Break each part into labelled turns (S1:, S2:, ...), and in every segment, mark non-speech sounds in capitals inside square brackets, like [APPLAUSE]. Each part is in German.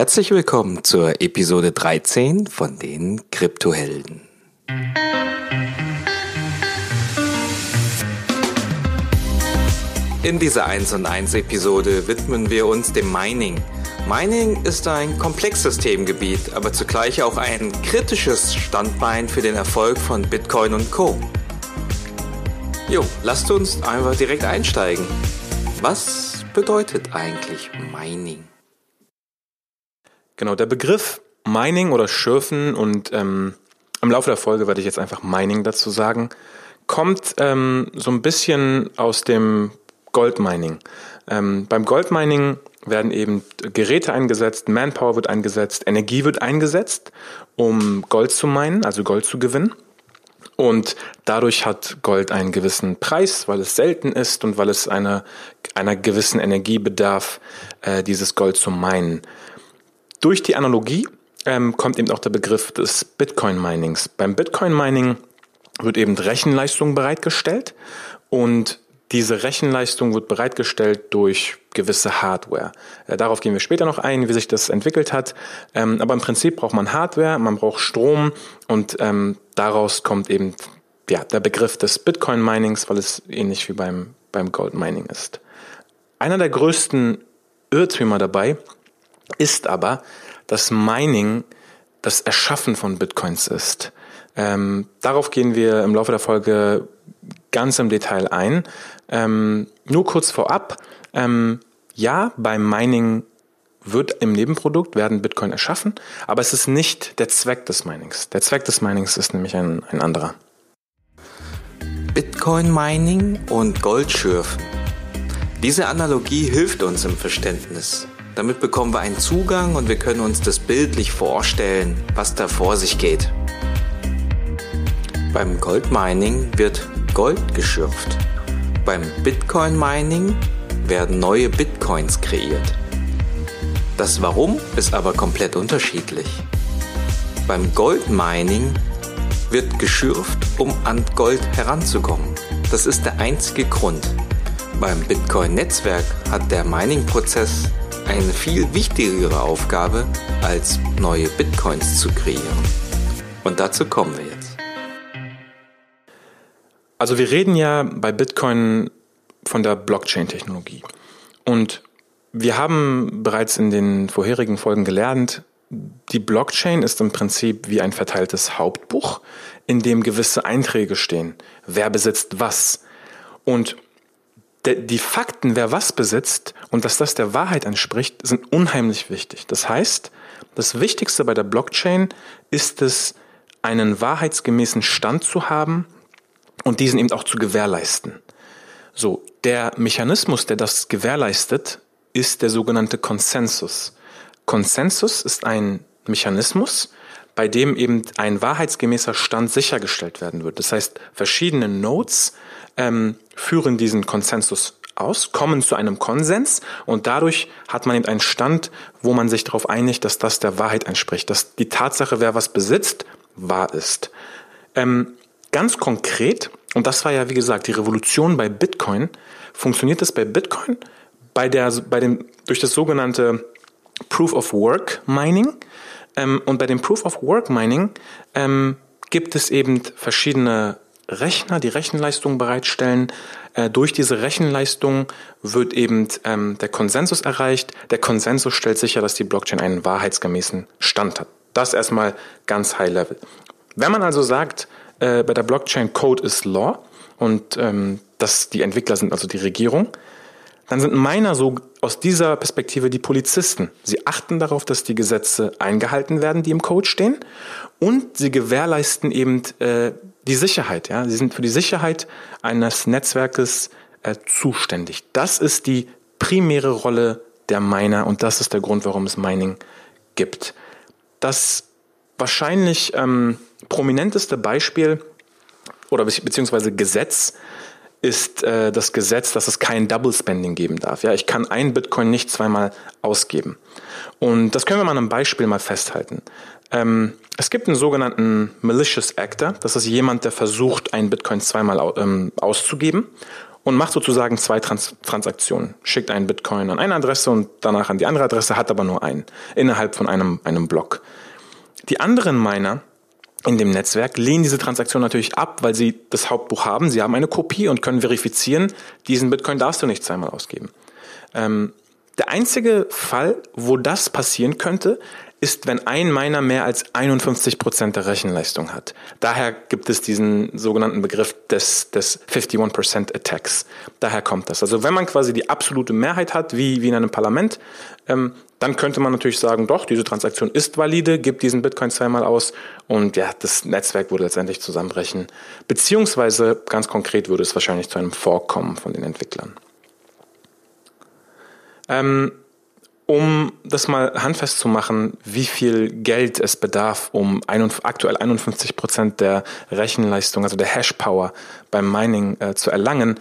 S1: Herzlich willkommen zur Episode 13 von den Kryptohelden. In dieser 1 und 1 Episode widmen wir uns dem Mining. Mining ist ein komplexes Themengebiet, aber zugleich auch ein kritisches Standbein für den Erfolg von Bitcoin und Co. Jo, lasst uns einfach direkt einsteigen. Was bedeutet eigentlich Mining?
S2: Genau, der Begriff Mining oder Schürfen und ähm, im Laufe der Folge werde ich jetzt einfach Mining dazu sagen, kommt ähm, so ein bisschen aus dem Goldmining. Ähm, beim Goldmining werden eben Geräte eingesetzt, Manpower wird eingesetzt, Energie wird eingesetzt, um Gold zu meinen, also Gold zu gewinnen. Und dadurch hat Gold einen gewissen Preis, weil es selten ist und weil es eine, einer gewissen Energie bedarf, äh, dieses Gold zu meinen. Durch die Analogie ähm, kommt eben auch der Begriff des Bitcoin-Minings. Beim Bitcoin-Mining wird eben Rechenleistung bereitgestellt und diese Rechenleistung wird bereitgestellt durch gewisse Hardware. Äh, darauf gehen wir später noch ein, wie sich das entwickelt hat. Ähm, aber im Prinzip braucht man Hardware, man braucht Strom und ähm, daraus kommt eben ja, der Begriff des Bitcoin-Minings, weil es ähnlich wie beim, beim Gold-Mining ist. Einer der größten Irrtümer dabei ist aber, dass Mining das Erschaffen von Bitcoins ist. Ähm, darauf gehen wir im Laufe der Folge ganz im Detail ein. Ähm, nur kurz vorab, ähm, ja, beim Mining wird im Nebenprodukt werden Bitcoin erschaffen, aber es ist nicht der Zweck des Minings. Der Zweck des Minings ist nämlich ein, ein anderer.
S1: Bitcoin Mining und Goldschürfen. Diese Analogie hilft uns im Verständnis. Damit bekommen wir einen Zugang und wir können uns das bildlich vorstellen, was da vor sich geht. Beim Goldmining wird Gold geschürft. Beim Bitcoin Mining werden neue Bitcoins kreiert. Das Warum ist aber komplett unterschiedlich. Beim Gold Mining wird geschürft, um an Gold heranzukommen. Das ist der einzige Grund. Beim Bitcoin-Netzwerk hat der Mining-Prozess eine viel wichtigere Aufgabe, als neue Bitcoins zu kreieren. Und dazu kommen wir jetzt.
S2: Also wir reden ja bei Bitcoin von der Blockchain-Technologie. Und wir haben bereits in den vorherigen Folgen gelernt, die Blockchain ist im Prinzip wie ein verteiltes Hauptbuch, in dem gewisse Einträge stehen. Wer besitzt was? Und die Fakten, wer was besitzt und dass das der Wahrheit entspricht, sind unheimlich wichtig. Das heißt, das Wichtigste bei der Blockchain ist es, einen wahrheitsgemäßen Stand zu haben und diesen eben auch zu gewährleisten. So, der Mechanismus, der das gewährleistet, ist der sogenannte Konsensus. Konsensus ist ein Mechanismus, bei dem eben ein wahrheitsgemäßer Stand sichergestellt werden wird. Das heißt, verschiedene Nodes ähm, führen diesen Konsensus aus, kommen zu einem Konsens und dadurch hat man eben einen Stand, wo man sich darauf einigt, dass das der Wahrheit entspricht, dass die Tatsache, wer was besitzt, wahr ist. Ähm, ganz konkret, und das war ja wie gesagt die Revolution bei Bitcoin, funktioniert das bei Bitcoin bei der, bei dem, durch das sogenannte Proof of Work Mining. Ähm, und bei dem Proof of Work Mining ähm, gibt es eben verschiedene Rechner, die Rechenleistung bereitstellen. Äh, durch diese Rechenleistung wird eben ähm, der Konsensus erreicht. Der Konsensus stellt sicher, dass die Blockchain einen wahrheitsgemäßen Stand hat. Das erstmal ganz high level. Wenn man also sagt, äh, bei der Blockchain Code is Law und ähm, dass die Entwickler sind also die Regierung, dann sind Miner so aus dieser Perspektive die Polizisten. Sie achten darauf, dass die Gesetze eingehalten werden, die im Code stehen, und sie gewährleisten eben äh, die Sicherheit. Ja, sie sind für die Sicherheit eines Netzwerkes äh, zuständig. Das ist die primäre Rolle der Miner und das ist der Grund, warum es Mining gibt. Das wahrscheinlich ähm, prominenteste Beispiel oder beziehungsweise Gesetz ist äh, das Gesetz, dass es kein Double Spending geben darf. Ja, ich kann ein Bitcoin nicht zweimal ausgeben. Und das können wir mal an einem Beispiel mal festhalten. Ähm, es gibt einen sogenannten Malicious Actor. Das ist jemand, der versucht, einen Bitcoin zweimal ähm, auszugeben. und macht sozusagen zwei Trans Transaktionen. Schickt einen Bitcoin an eine Adresse und danach an die andere Adresse, hat aber nur einen innerhalb von einem, einem Block. Die anderen Miner in dem Netzwerk lehnen diese Transaktion natürlich ab, weil sie das Hauptbuch haben. Sie haben eine Kopie und können verifizieren, diesen Bitcoin darfst du nicht zweimal ausgeben. Ähm, der einzige Fall, wo das passieren könnte, ist, wenn ein Miner mehr als 51 Prozent der Rechenleistung hat. Daher gibt es diesen sogenannten Begriff des, des 51% Attacks. Daher kommt das. Also wenn man quasi die absolute Mehrheit hat, wie, wie in einem Parlament, ähm, dann könnte man natürlich sagen, doch, diese Transaktion ist valide, gibt diesen Bitcoin zweimal aus und ja, das Netzwerk würde letztendlich zusammenbrechen. Beziehungsweise ganz konkret würde es wahrscheinlich zu einem Vorkommen von den Entwicklern. Ähm, um das mal handfest zu machen, wie viel Geld es bedarf, um aktuell 51 Prozent der Rechenleistung, also der Hash-Power beim Mining äh, zu erlangen,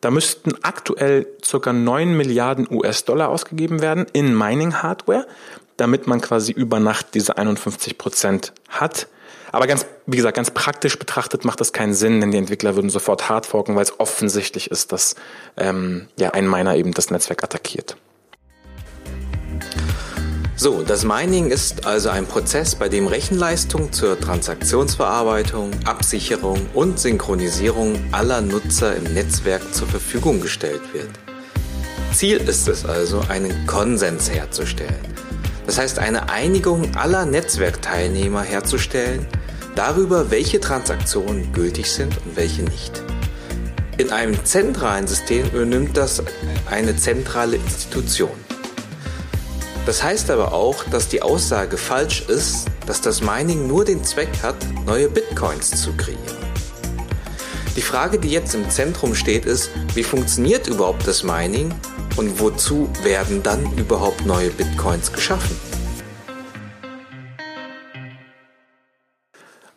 S2: da müssten aktuell circa 9 Milliarden US-Dollar ausgegeben werden in Mining-Hardware, damit man quasi über Nacht diese 51 Prozent hat. Aber ganz, wie gesagt, ganz praktisch betrachtet macht das keinen Sinn, denn die Entwickler würden sofort hardforken, weil es offensichtlich ist, dass ähm, ja, ein Miner eben das Netzwerk attackiert.
S1: So, das Mining ist also ein Prozess, bei dem Rechenleistung zur Transaktionsverarbeitung, Absicherung und Synchronisierung aller Nutzer im Netzwerk zur Verfügung gestellt wird. Ziel ist es also, einen Konsens herzustellen. Das heißt, eine Einigung aller Netzwerkteilnehmer herzustellen darüber, welche Transaktionen gültig sind und welche nicht. In einem zentralen System übernimmt das eine zentrale Institution. Das heißt aber auch, dass die Aussage falsch ist, dass das Mining nur den Zweck hat, neue Bitcoins zu kreieren. Die Frage, die jetzt im Zentrum steht, ist, wie funktioniert überhaupt das Mining und wozu werden dann überhaupt neue Bitcoins geschaffen?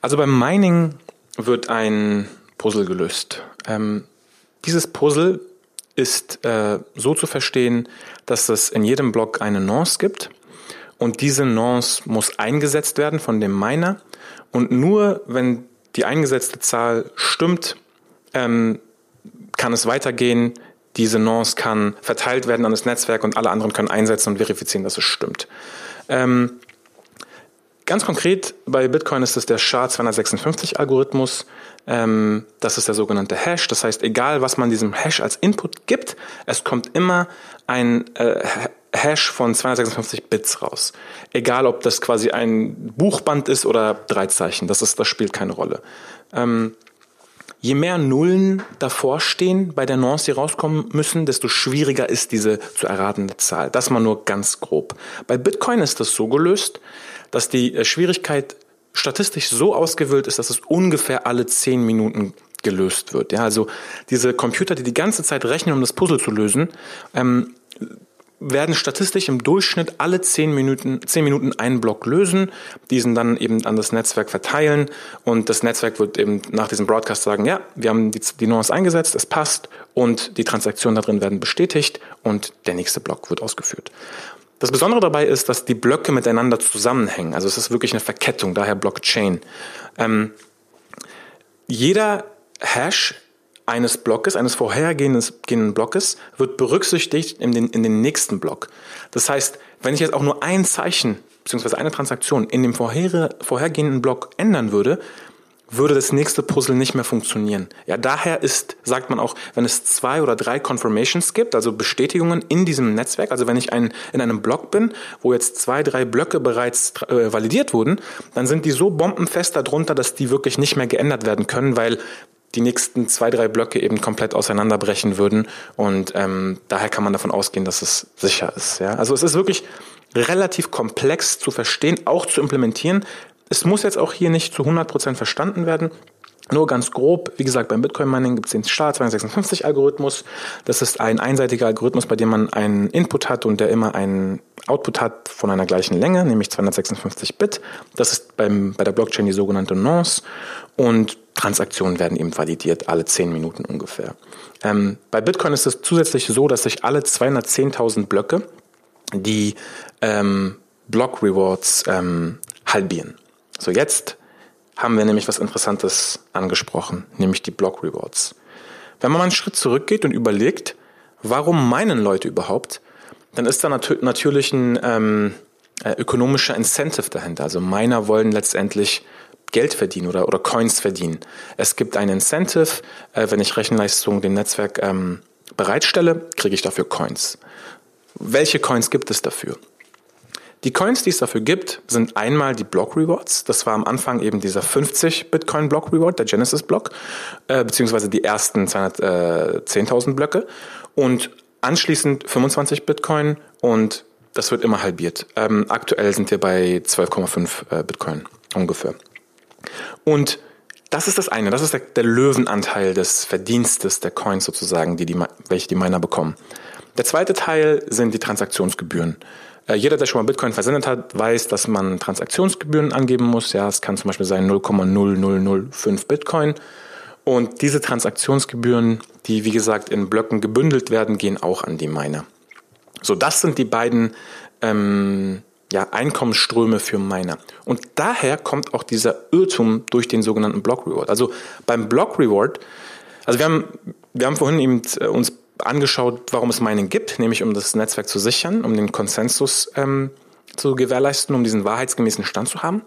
S2: Also beim Mining wird ein Puzzle gelöst. Ähm, dieses Puzzle ist äh, so zu verstehen, dass es in jedem Block eine Nonce gibt und diese Nonce muss eingesetzt werden von dem Miner und nur wenn die eingesetzte Zahl stimmt, ähm, kann es weitergehen. Diese Nonce kann verteilt werden an das Netzwerk und alle anderen können einsetzen und verifizieren, dass es stimmt. Ähm, Ganz konkret bei Bitcoin ist es der SHA-256-Algorithmus. Ähm, das ist der sogenannte Hash. Das heißt, egal was man diesem Hash als Input gibt, es kommt immer ein äh, Hash von 256 Bits raus. Egal, ob das quasi ein Buchband ist oder drei Zeichen. Das, ist, das spielt keine Rolle. Ähm, Je mehr Nullen davor stehen bei der Nonce, die rauskommen müssen, desto schwieriger ist diese zu erratende Zahl. Das mal nur ganz grob. Bei Bitcoin ist das so gelöst, dass die äh, Schwierigkeit statistisch so ausgewählt ist, dass es ungefähr alle zehn Minuten gelöst wird. Ja, also diese Computer, die die ganze Zeit rechnen, um das Puzzle zu lösen, ähm, werden statistisch im Durchschnitt alle zehn Minuten, zehn Minuten einen Block lösen, diesen dann eben an das Netzwerk verteilen und das Netzwerk wird eben nach diesem Broadcast sagen, ja, wir haben die, die Nuance eingesetzt, es passt und die Transaktionen da drin werden bestätigt und der nächste Block wird ausgeführt. Das Besondere dabei ist, dass die Blöcke miteinander zusammenhängen. Also es ist wirklich eine Verkettung, daher Blockchain. Ähm, jeder Hash eines Blockes, eines vorhergehenden Blockes, wird berücksichtigt in den, in den nächsten Block. Das heißt, wenn ich jetzt auch nur ein Zeichen bzw. eine Transaktion in dem vorher, vorhergehenden Block ändern würde, würde das nächste Puzzle nicht mehr funktionieren. Ja, daher ist, sagt man auch, wenn es zwei oder drei Confirmations gibt, also Bestätigungen in diesem Netzwerk, also wenn ich ein, in einem Block bin, wo jetzt zwei, drei Blöcke bereits äh, validiert wurden, dann sind die so bombenfest darunter, dass die wirklich nicht mehr geändert werden können, weil die nächsten zwei, drei Blöcke eben komplett auseinanderbrechen würden. Und ähm, daher kann man davon ausgehen, dass es sicher ist. Ja? Also es ist wirklich relativ komplex zu verstehen, auch zu implementieren. Es muss jetzt auch hier nicht zu 100% verstanden werden. Nur ganz grob, wie gesagt, beim Bitcoin-Mining gibt es den SHA-256-Algorithmus. Das ist ein einseitiger Algorithmus, bei dem man einen Input hat und der immer einen Output hat von einer gleichen Länge, nämlich 256 Bit. Das ist beim, bei der Blockchain die sogenannte Nonce. Und Transaktionen werden eben validiert, alle 10 Minuten ungefähr. Ähm, bei Bitcoin ist es zusätzlich so, dass sich alle 210.000 Blöcke die ähm, Block Rewards ähm, halbieren. So, jetzt haben wir nämlich was Interessantes angesprochen, nämlich die Block Rewards. Wenn man mal einen Schritt zurückgeht und überlegt, warum meinen Leute überhaupt, dann ist da nat natürlich ein ähm, äh, ökonomischer Incentive dahinter. Also Miner wollen letztendlich Geld verdienen oder, oder Coins verdienen. Es gibt ein Incentive, äh, wenn ich Rechenleistung dem Netzwerk ähm, bereitstelle, kriege ich dafür Coins. Welche Coins gibt es dafür? Die Coins, die es dafür gibt, sind einmal die Block Rewards. Das war am Anfang eben dieser 50 Bitcoin Block Reward, der Genesis Block, äh, beziehungsweise die ersten 210.000 Blöcke. Und anschließend 25 Bitcoin und das wird immer halbiert. Ähm, aktuell sind wir bei 12,5 äh, Bitcoin ungefähr. Und das ist das eine, das ist der, der, Löwenanteil des Verdienstes der Coins sozusagen, die die, welche die Miner bekommen. Der zweite Teil sind die Transaktionsgebühren. Äh, jeder, der schon mal Bitcoin versendet hat, weiß, dass man Transaktionsgebühren angeben muss. Ja, es kann zum Beispiel sein 0,0005 Bitcoin. Und diese Transaktionsgebühren, die wie gesagt in Blöcken gebündelt werden, gehen auch an die Miner. So, das sind die beiden ähm, ja, Einkommensströme für Miner. Und daher kommt auch dieser Irrtum durch den sogenannten Block Reward. Also beim Block Reward, also wir haben, wir haben vorhin eben äh, uns angeschaut, warum es Mining gibt, nämlich um das Netzwerk zu sichern, um den Konsensus ähm, zu gewährleisten, um diesen wahrheitsgemäßen Stand zu haben.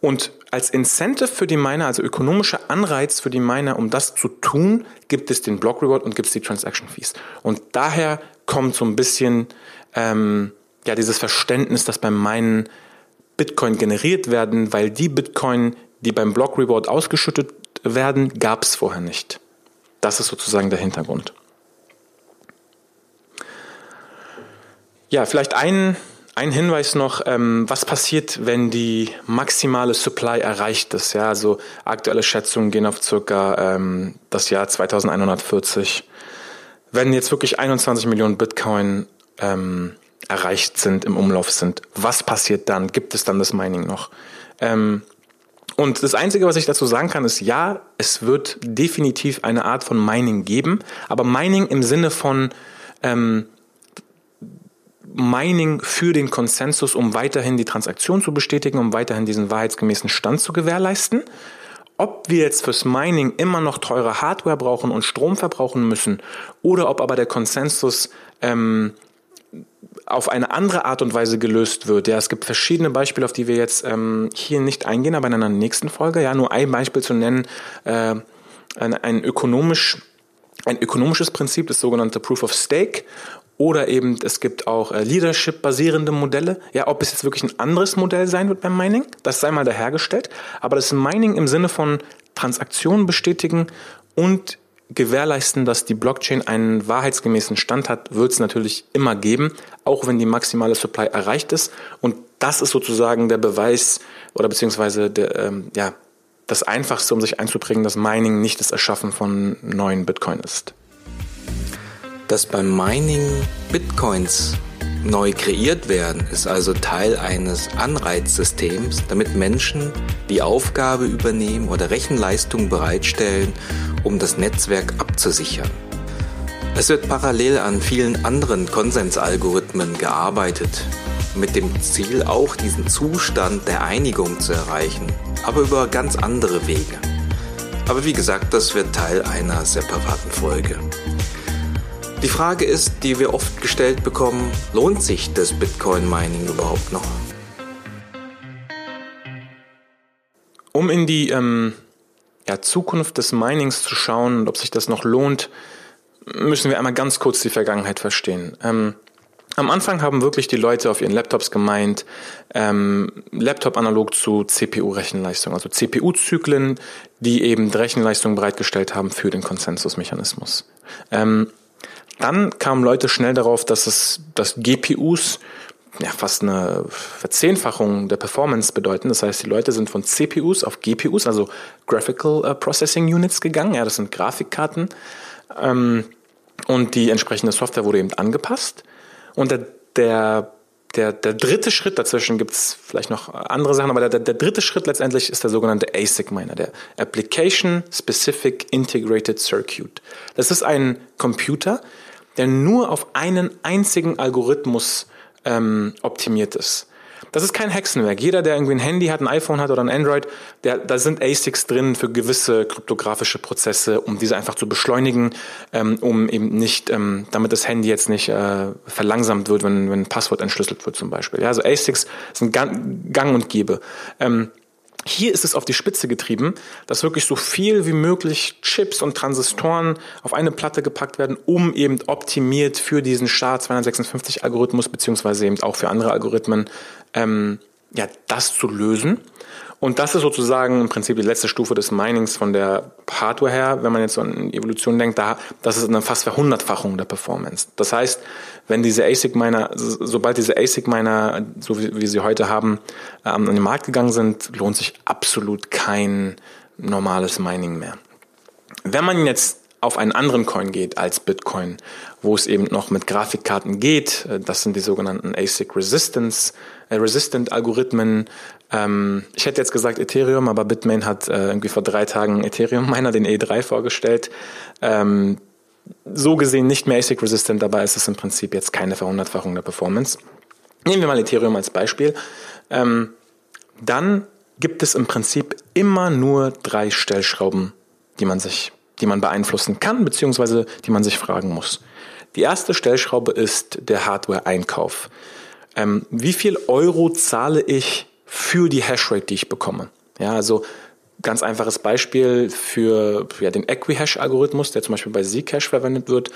S2: Und als Incentive für die Miner, also ökonomischer Anreiz für die Miner, um das zu tun, gibt es den Block Reward und gibt es die Transaction Fees. Und daher kommt so ein bisschen ähm, ja dieses Verständnis, dass beim Minen Bitcoin generiert werden, weil die Bitcoin, die beim Block Reward ausgeschüttet werden, gab es vorher nicht. Das ist sozusagen der Hintergrund. Ja, vielleicht ein, ein Hinweis noch, ähm, was passiert, wenn die maximale Supply erreicht ist. Ja, also aktuelle Schätzungen gehen auf circa ähm, das Jahr 2140. Wenn jetzt wirklich 21 Millionen Bitcoin ähm, erreicht sind, im Umlauf sind, was passiert dann? Gibt es dann das Mining noch? Ähm, und das Einzige, was ich dazu sagen kann, ist ja, es wird definitiv eine Art von Mining geben, aber Mining im Sinne von ähm, Mining für den Konsensus, um weiterhin die Transaktion zu bestätigen, um weiterhin diesen wahrheitsgemäßen Stand zu gewährleisten. Ob wir jetzt fürs Mining immer noch teure Hardware brauchen und Strom verbrauchen müssen oder ob aber der Konsensus ähm, auf eine andere Art und Weise gelöst wird. Ja, es gibt verschiedene Beispiele, auf die wir jetzt ähm, hier nicht eingehen, aber in einer nächsten Folge. Ja, nur ein Beispiel zu nennen, äh, ein, ein ökonomisch ein ökonomisches Prinzip, das sogenannte Proof of Stake. Oder eben, es gibt auch äh, Leadership-basierende Modelle. Ja, ob es jetzt wirklich ein anderes Modell sein wird beim Mining, das sei mal dahergestellt. Aber das Mining im Sinne von Transaktionen bestätigen und gewährleisten, dass die Blockchain einen wahrheitsgemäßen Stand hat, wird es natürlich immer geben, auch wenn die maximale Supply erreicht ist. Und das ist sozusagen der Beweis oder beziehungsweise der, ähm, ja, das Einfachste, um sich einzubringen, dass Mining nicht das Erschaffen von neuen Bitcoin ist
S1: dass beim Mining Bitcoins neu kreiert werden, ist also Teil eines Anreizsystems, damit Menschen die Aufgabe übernehmen oder Rechenleistung bereitstellen, um das Netzwerk abzusichern. Es wird parallel an vielen anderen Konsensalgorithmen gearbeitet, mit dem Ziel auch diesen Zustand der Einigung zu erreichen, aber über ganz andere Wege. Aber wie gesagt, das wird Teil einer separaten Folge. Die Frage ist, die wir oft gestellt bekommen, lohnt sich das Bitcoin-Mining überhaupt noch?
S2: Um in die ähm, ja, Zukunft des Minings zu schauen und ob sich das noch lohnt, müssen wir einmal ganz kurz die Vergangenheit verstehen. Ähm, am Anfang haben wirklich die Leute auf ihren Laptops gemeint, ähm, Laptop analog zu CPU-Rechenleistung, also CPU-Zyklen, die eben Rechenleistung bereitgestellt haben für den Konsensusmechanismus. Ähm, dann kamen Leute schnell darauf, dass es, dass GPUs ja, fast eine Verzehnfachung der Performance bedeuten. Das heißt, die Leute sind von CPUs auf GPUs, also Graphical äh, Processing Units gegangen. Ja, das sind Grafikkarten. Ähm, und die entsprechende Software wurde eben angepasst. Und der, der, der, der dritte Schritt dazwischen gibt's vielleicht noch andere Sachen, aber der, der dritte Schritt letztendlich ist der sogenannte ASIC Miner, der Application Specific Integrated Circuit. Das ist ein Computer, der nur auf einen einzigen Algorithmus ähm, optimiert ist. das ist kein Hexenwerk. Jeder, der irgendwie ein Handy hat, ein iPhone hat oder ein Android, der, da sind ASICs drin für gewisse kryptografische Prozesse, um diese einfach zu beschleunigen, ähm, um eben nicht, ähm, damit das Handy jetzt nicht äh, verlangsamt wird, wenn, wenn ein Passwort entschlüsselt wird zum Beispiel. Ja, also ASICs sind gang, und gäbe. Ähm, hier ist es auf die Spitze getrieben, dass wirklich so viel wie möglich Chips und Transistoren auf eine Platte gepackt werden, um eben optimiert für diesen SHA-256-Algorithmus beziehungsweise eben auch für andere Algorithmen ähm, ja, das zu lösen. Und das ist sozusagen im Prinzip die letzte Stufe des Minings von der Hardware her, wenn man jetzt so an Evolution denkt, da, das ist eine fast Verhundertfachung der Performance. Das heißt, wenn diese ASIC-Miner, sobald diese ASIC-Miner, so wie wir sie heute haben, ähm, an den Markt gegangen sind, lohnt sich absolut kein normales Mining mehr. Wenn man jetzt auf einen anderen Coin geht als Bitcoin, wo es eben noch mit Grafikkarten geht. Äh, das sind die sogenannten ASIC Resistance, äh, Resistant Algorithmen. Ähm, ich hätte jetzt gesagt Ethereum, aber Bitmain hat äh, irgendwie vor drei Tagen Ethereum [LAUGHS] Miner, den E3 vorgestellt. Ähm, so gesehen nicht mehr ASIC Resistant, dabei ist es im Prinzip jetzt keine Verhundertfachung der Performance. Nehmen wir mal Ethereum als Beispiel. Ähm, dann gibt es im Prinzip immer nur drei Stellschrauben, die man sich die man beeinflussen kann, beziehungsweise die man sich fragen muss. Die erste Stellschraube ist der Hardware-Einkauf. Ähm, wie viel Euro zahle ich für die Hashrate, die ich bekomme? Ja, also ganz einfaches Beispiel für ja, den Equihash-Algorithmus, der zum Beispiel bei Zcash verwendet wird,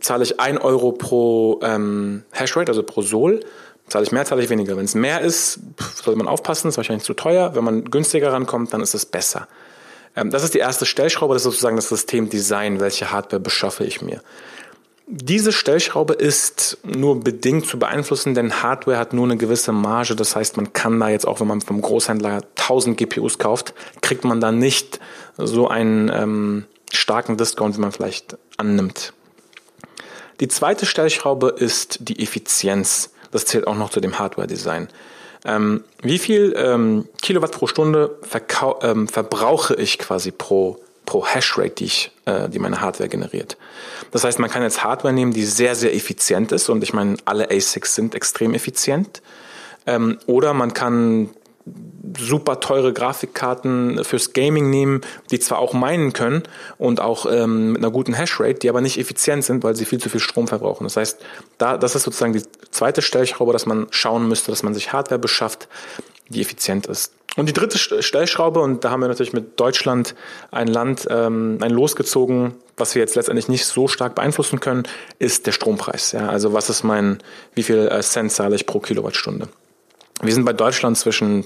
S2: zahle ich ein Euro pro ähm, Hashrate, also pro Sol. Zahle ich mehr, zahle ich weniger. Wenn es mehr ist, sollte man aufpassen, ist wahrscheinlich zu teuer. Wenn man günstiger rankommt, dann ist es besser. Ähm, das ist die erste Stellschraube, das ist sozusagen das System Design, welche Hardware beschaffe ich mir. Diese Stellschraube ist nur bedingt zu beeinflussen, denn Hardware hat nur eine gewisse Marge. Das heißt, man kann da jetzt auch, wenn man vom Großhändler 1000 GPUs kauft, kriegt man da nicht so einen ähm, starken Discount, wie man vielleicht annimmt. Die zweite Stellschraube ist die Effizienz. Das zählt auch noch zu dem Hardware-Design. Ähm, wie viel ähm, Kilowatt pro Stunde ähm, verbrauche ich quasi pro, pro Hashrate, die, äh, die meine Hardware generiert? Das heißt, man kann jetzt Hardware nehmen, die sehr, sehr effizient ist und ich meine, alle ASICs sind extrem effizient. Ähm, oder man kann super teure Grafikkarten fürs Gaming nehmen, die zwar auch meinen können und auch ähm, mit einer guten Hashrate, die aber nicht effizient sind, weil sie viel zu viel Strom verbrauchen. Das heißt, da, das ist sozusagen die zweite Stellschraube, dass man schauen müsste, dass man sich Hardware beschafft, die effizient ist. Und die dritte Stellschraube, und da haben wir natürlich mit Deutschland ein Land, ähm, ein losgezogen, was wir jetzt letztendlich nicht so stark beeinflussen können, ist der Strompreis. Ja, also was ist mein, wie viel äh, Cent zahle ich pro Kilowattstunde? Wir sind bei Deutschland zwischen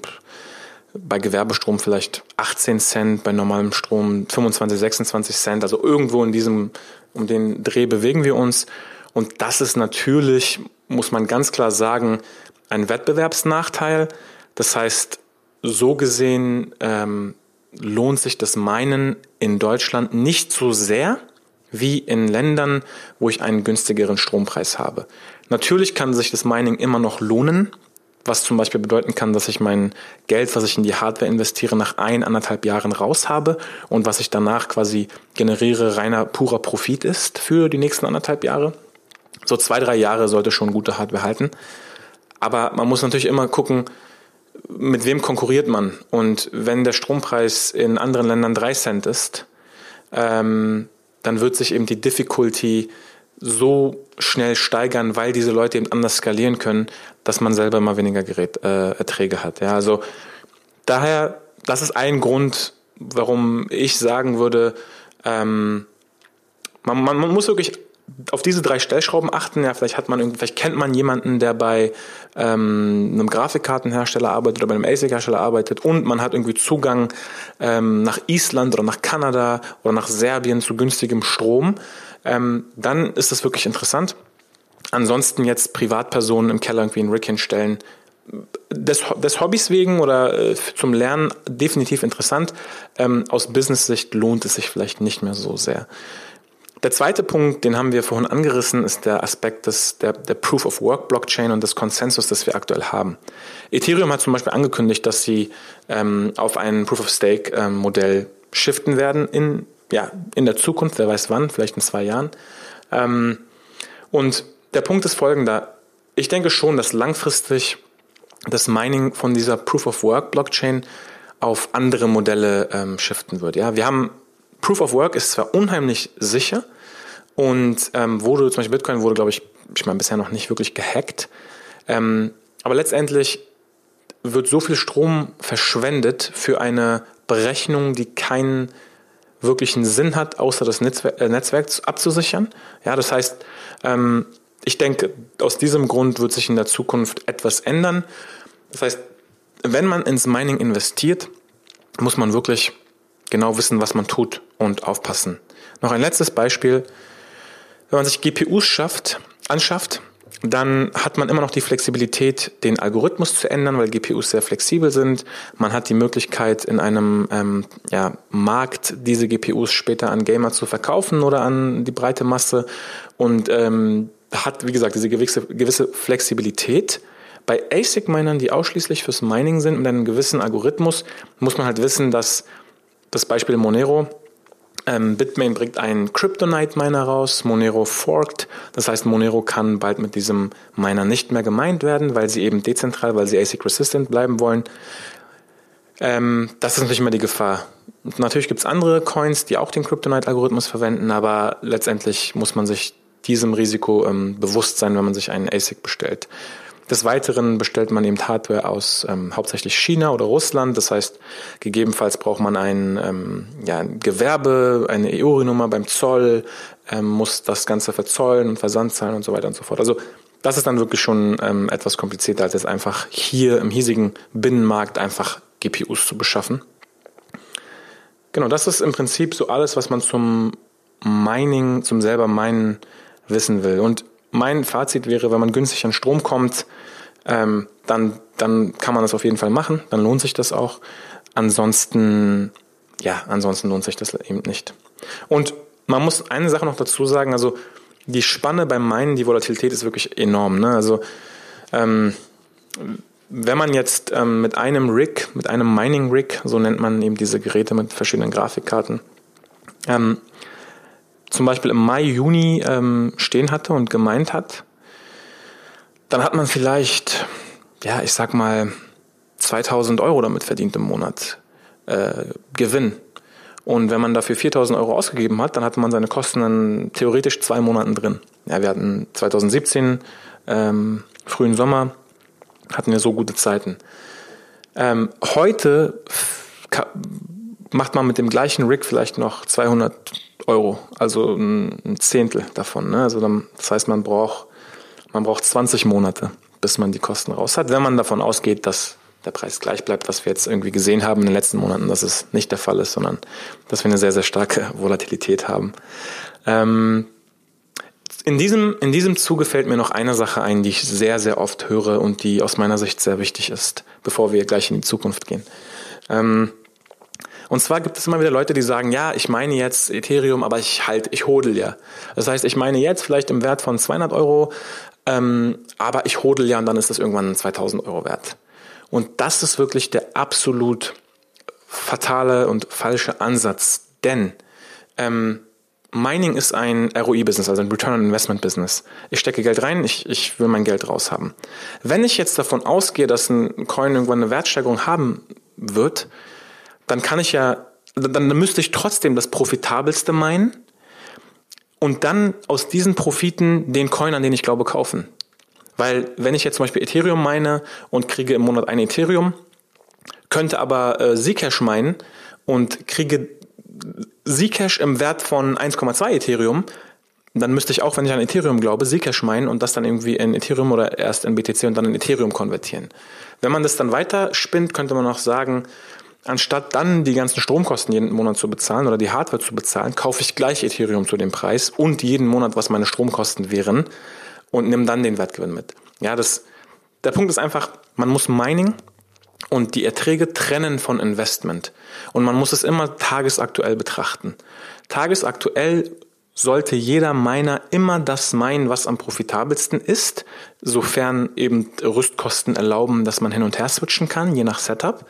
S2: bei Gewerbestrom vielleicht 18 Cent, bei normalem Strom 25, 26 Cent. Also irgendwo in diesem, um den Dreh bewegen wir uns. Und das ist natürlich, muss man ganz klar sagen, ein Wettbewerbsnachteil. Das heißt, so gesehen ähm, lohnt sich das Meinen in Deutschland nicht so sehr wie in Ländern, wo ich einen günstigeren Strompreis habe. Natürlich kann sich das Mining immer noch lohnen, was zum Beispiel bedeuten kann, dass ich mein Geld, was ich in die Hardware investiere, nach ein, anderthalb Jahren raus habe und was ich danach quasi generiere, reiner, purer Profit ist für die nächsten anderthalb Jahre. So zwei, drei Jahre sollte schon gute Hardware halten. Aber man muss natürlich immer gucken, mit wem konkurriert man. Und wenn der Strompreis in anderen Ländern drei Cent ist, ähm, dann wird sich eben die Difficulty so schnell steigern, weil diese Leute eben anders skalieren können, dass man selber immer weniger Gerät, äh, Erträge hat. Ja, also daher, das ist ein Grund, warum ich sagen würde, ähm, man, man, man muss wirklich auf diese drei Stellschrauben achten. Ja, vielleicht hat man vielleicht kennt man jemanden, der bei ähm, einem Grafikkartenhersteller arbeitet oder bei einem ASIC-Hersteller arbeitet und man hat irgendwie Zugang ähm, nach Island oder nach Kanada oder nach Serbien zu günstigem Strom ähm, dann ist das wirklich interessant. Ansonsten jetzt Privatpersonen im Keller irgendwie ein Rig hinstellen, des, des Hobbys wegen oder äh, zum Lernen definitiv interessant. Ähm, aus Business-Sicht lohnt es sich vielleicht nicht mehr so sehr. Der zweite Punkt, den haben wir vorhin angerissen, ist der Aspekt des, der, der Proof of Work Blockchain und des Konsensus, das wir aktuell haben. Ethereum hat zum Beispiel angekündigt, dass sie ähm, auf ein Proof of Stake ähm, Modell shiften werden in ja, in der Zukunft, wer weiß wann, vielleicht in zwei Jahren. Ähm, und der Punkt ist folgender. Ich denke schon, dass langfristig das Mining von dieser Proof of Work Blockchain auf andere Modelle ähm, shiften wird. Ja, wir haben Proof of Work ist zwar unheimlich sicher und ähm, wurde zum Beispiel Bitcoin wurde, glaube ich, ich meine bisher noch nicht wirklich gehackt, ähm, aber letztendlich wird so viel Strom verschwendet für eine Berechnung, die keinen wirklichen Sinn hat, außer das Netzwerk, äh, Netzwerk abzusichern. Ja, das heißt, ähm, ich denke, aus diesem Grund wird sich in der Zukunft etwas ändern. Das heißt, wenn man ins Mining investiert, muss man wirklich genau wissen, was man tut und aufpassen. Noch ein letztes Beispiel. Wenn man sich GPUs schafft, anschafft, dann hat man immer noch die Flexibilität, den Algorithmus zu ändern, weil GPUs sehr flexibel sind. Man hat die Möglichkeit, in einem ähm, ja, Markt diese GPUs später an Gamer zu verkaufen oder an die breite Masse und ähm, hat, wie gesagt, diese gewisse, gewisse Flexibilität. Bei ASIC-Minern, die ausschließlich fürs Mining sind, mit einem gewissen Algorithmus, muss man halt wissen, dass das Beispiel Monero, ähm, Bitmain bringt einen Kryptonite-Miner raus, Monero forked, das heißt Monero kann bald mit diesem Miner nicht mehr gemeint werden, weil sie eben dezentral, weil sie ASIC-resistant bleiben wollen. Ähm, das ist natürlich immer die Gefahr. Natürlich gibt es andere Coins, die auch den Kryptonite-Algorithmus verwenden, aber letztendlich muss man sich diesem Risiko ähm, bewusst sein, wenn man sich einen ASIC bestellt. Des Weiteren bestellt man eben Hardware aus ähm, hauptsächlich China oder Russland. Das heißt, gegebenenfalls braucht man ein, ähm, ja, ein Gewerbe, eine EURI-Nummer beim Zoll, ähm, muss das Ganze verzollen und Versand zahlen und so weiter und so fort. Also das ist dann wirklich schon ähm, etwas komplizierter, als jetzt einfach hier im hiesigen Binnenmarkt einfach GPUs zu beschaffen. Genau, das ist im Prinzip so alles, was man zum Mining, zum selber Minen wissen will. Und mein Fazit wäre, wenn man günstig an Strom kommt, ähm, dann, dann kann man das auf jeden Fall machen, dann lohnt sich das auch. Ansonsten, ja, ansonsten lohnt sich das eben nicht. Und man muss eine Sache noch dazu sagen, also die Spanne beim Minen, die Volatilität ist wirklich enorm. Ne? Also ähm, wenn man jetzt ähm, mit einem Rig, mit einem Mining Rig, so nennt man eben diese Geräte mit verschiedenen Grafikkarten, ähm, zum Beispiel im Mai, Juni ähm, stehen hatte und gemeint hat, dann hat man vielleicht, ja, ich sag mal, 2000 Euro damit verdient im Monat äh, Gewinn. Und wenn man dafür 4000 Euro ausgegeben hat, dann hatte man seine Kosten in theoretisch zwei Monaten drin. Ja, wir hatten 2017, ähm, frühen Sommer, hatten wir so gute Zeiten. Ähm, heute macht man mit dem gleichen Rig vielleicht noch 200 Euro, also ein, Zehntel davon. Ne? Also dann, das heißt, man braucht, man braucht 20 Monate, bis man die Kosten raus hat, wenn man davon ausgeht, dass der Preis gleich bleibt, was wir jetzt irgendwie gesehen haben in den letzten Monaten, dass es nicht der Fall ist, sondern dass wir eine sehr, sehr starke Volatilität haben. Ähm, in diesem, in diesem Zuge fällt mir noch eine Sache ein, die ich sehr, sehr oft höre und die aus meiner Sicht sehr wichtig ist, bevor wir gleich in die Zukunft gehen. Ähm, und zwar gibt es immer wieder Leute, die sagen, ja, ich meine jetzt Ethereum, aber ich halt, ich hodel ja. Das heißt, ich meine jetzt vielleicht im Wert von 200 Euro, ähm, aber ich hodel ja und dann ist das irgendwann 2000 Euro wert. Und das ist wirklich der absolut fatale und falsche Ansatz, denn ähm, Mining ist ein ROI-Business, also ein Return on Investment Business. Ich stecke Geld rein, ich, ich will mein Geld raushaben. Wenn ich jetzt davon ausgehe, dass ein Coin irgendwann eine Wertsteigerung haben wird, dann kann ich ja, dann müsste ich trotzdem das profitabelste meinen und dann aus diesen Profiten den Coin, an den ich glaube, kaufen. Weil wenn ich jetzt zum Beispiel Ethereum meine und kriege im Monat ein Ethereum, könnte aber äh, Zcash meinen und kriege Zcash im Wert von 1,2 Ethereum, dann müsste ich auch, wenn ich an Ethereum glaube, Zcash meinen und das dann irgendwie in Ethereum oder erst in BTC und dann in Ethereum konvertieren. Wenn man das dann weiter spinnt, könnte man auch sagen, Anstatt dann die ganzen Stromkosten jeden Monat zu bezahlen oder die Hardware zu bezahlen, kaufe ich gleich Ethereum zu dem Preis und jeden Monat, was meine Stromkosten wären und nehme dann den Wertgewinn mit. Ja, das, der Punkt ist einfach, man muss Mining und die Erträge trennen von Investment. Und man muss es immer tagesaktuell betrachten. Tagesaktuell sollte jeder Miner immer das meinen, was am profitabelsten ist, sofern eben Rüstkosten erlauben, dass man hin und her switchen kann, je nach Setup.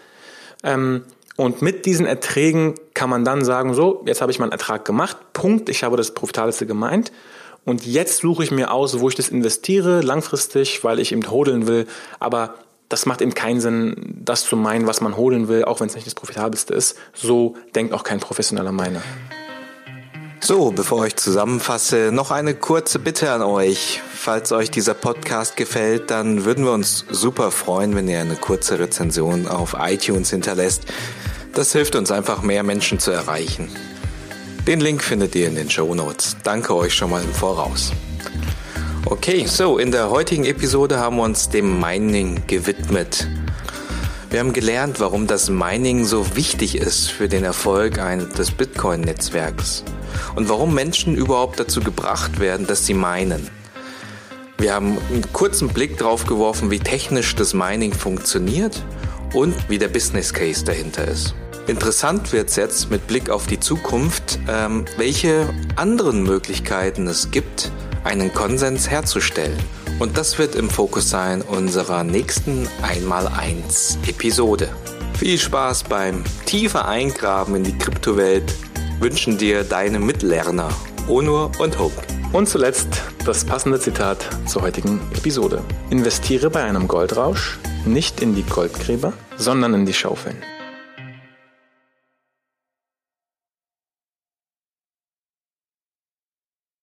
S2: Ähm, und mit diesen Erträgen kann man dann sagen, so, jetzt habe ich meinen Ertrag gemacht, Punkt, ich habe das Profitabelste gemeint. Und jetzt suche ich mir aus, wo ich das investiere, langfristig, weil ich eben hodeln will. Aber das macht eben keinen Sinn, das zu meinen, was man holen will, auch wenn es nicht das profitabelste ist. So denkt auch kein professioneller Miner.
S1: So, bevor ich zusammenfasse, noch eine kurze Bitte an euch. Falls euch dieser Podcast gefällt, dann würden wir uns super freuen, wenn ihr eine kurze Rezension auf iTunes hinterlässt. Das hilft uns einfach, mehr Menschen zu erreichen. Den Link findet ihr in den Show Notes. Danke euch schon mal im Voraus. Okay, so in der heutigen Episode haben wir uns dem Mining gewidmet. Wir haben gelernt, warum das Mining so wichtig ist für den Erfolg des Bitcoin-Netzwerks und warum Menschen überhaupt dazu gebracht werden, dass sie meinen. Wir haben einen kurzen Blick drauf geworfen, wie technisch das Mining funktioniert und wie der Business Case dahinter ist. Interessant wird es jetzt mit Blick auf die Zukunft, ähm, welche anderen Möglichkeiten es gibt, einen Konsens herzustellen. Und das wird im Fokus sein unserer nächsten Einmal-Eins Episode. Viel Spaß beim tiefer Eingraben in die Kryptowelt wünschen dir deine Mitlerner Onur und Hope.
S2: Und zuletzt das passende Zitat zur heutigen Episode. Investiere bei einem Goldrausch nicht in die Goldgräber, sondern in die Schaufeln.